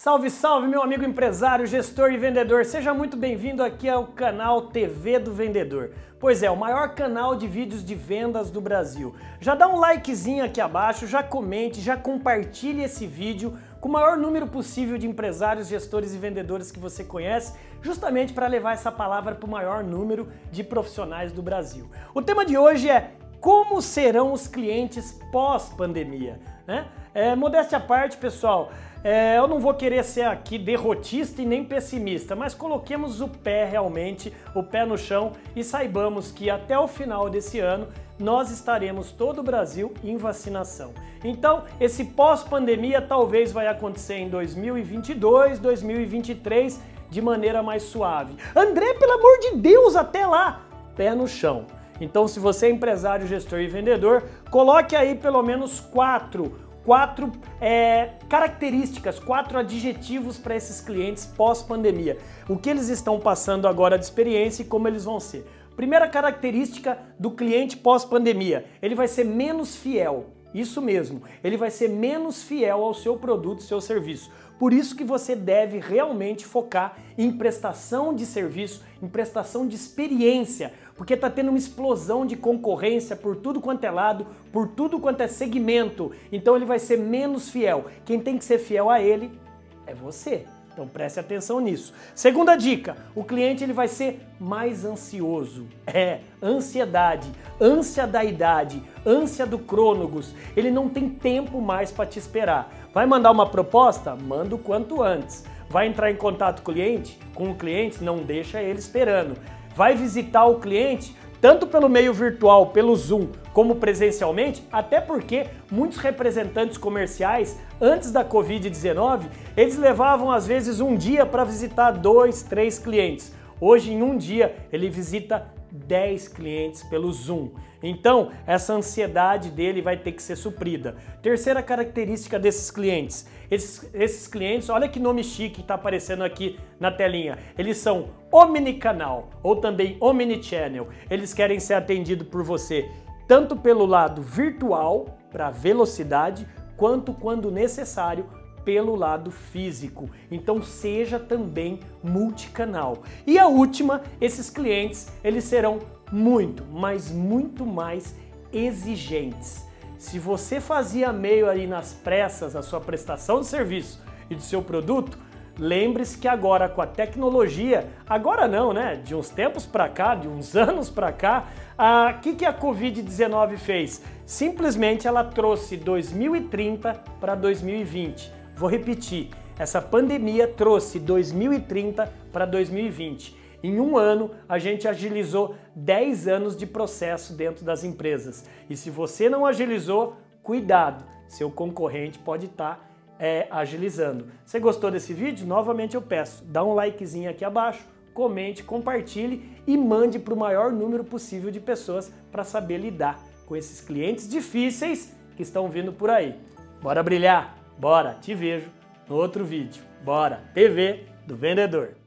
Salve, salve, meu amigo empresário, gestor e vendedor. Seja muito bem-vindo aqui ao canal TV do Vendedor. Pois é, o maior canal de vídeos de vendas do Brasil. Já dá um likezinho aqui abaixo, já comente, já compartilhe esse vídeo com o maior número possível de empresários, gestores e vendedores que você conhece, justamente para levar essa palavra para o maior número de profissionais do Brasil. O tema de hoje é como serão os clientes pós-pandemia. Né? É, modéstia à parte, pessoal, é, eu não vou querer ser aqui derrotista e nem pessimista, mas coloquemos o pé realmente, o pé no chão e saibamos que até o final desse ano nós estaremos todo o Brasil em vacinação. Então, esse pós-pandemia talvez vai acontecer em 2022, 2023 de maneira mais suave. André, pelo amor de Deus, até lá, pé no chão. Então, se você é empresário, gestor e vendedor, coloque aí pelo menos quatro quatro é, características, quatro adjetivos para esses clientes pós-pandemia. O que eles estão passando agora de experiência e como eles vão ser. Primeira característica do cliente pós-pandemia: ele vai ser menos fiel. Isso mesmo, ele vai ser menos fiel ao seu produto, seu serviço. Por isso que você deve realmente focar em prestação de serviço, em prestação de experiência, porque está tendo uma explosão de concorrência por tudo quanto é lado, por tudo quanto é segmento. Então ele vai ser menos fiel. Quem tem que ser fiel a ele é você. Então preste atenção nisso. Segunda dica: o cliente ele vai ser mais ansioso. É, ansiedade, ânsia da idade, ânsia do crônogos. Ele não tem tempo mais para te esperar. Vai mandar uma proposta? Manda o quanto antes. Vai entrar em contato com o cliente? Com o cliente, não deixa ele esperando. Vai visitar o cliente? Tanto pelo meio virtual, pelo Zoom, como presencialmente, até porque muitos representantes comerciais, antes da Covid-19, eles levavam às vezes um dia para visitar dois, três clientes. Hoje, em um dia, ele visita 10 clientes pelo Zoom. Então, essa ansiedade dele vai ter que ser suprida. Terceira característica desses clientes: esses, esses clientes, olha que nome chique que está aparecendo aqui na telinha. Eles são omnicanal ou também omnichannel. Eles querem ser atendidos por você tanto pelo lado virtual, para velocidade, quanto quando necessário pelo lado físico. Então seja também multicanal. E a última, esses clientes, eles serão muito, mas muito mais exigentes. Se você fazia meio ali nas pressas a sua prestação de serviço e do seu produto, lembre-se que agora com a tecnologia, agora não, né? De uns tempos para cá, de uns anos para cá, o que, que a Covid-19 fez? Simplesmente ela trouxe 2030 para 2020. Vou repetir, essa pandemia trouxe 2030 para 2020. Em um ano, a gente agilizou 10 anos de processo dentro das empresas. E se você não agilizou, cuidado, seu concorrente pode estar tá, é, agilizando. Você gostou desse vídeo? Novamente eu peço, dá um likezinho aqui abaixo, comente, compartilhe e mande para o maior número possível de pessoas para saber lidar com esses clientes difíceis que estão vindo por aí. Bora brilhar! Bora, te vejo no outro vídeo. Bora, TV do Vendedor.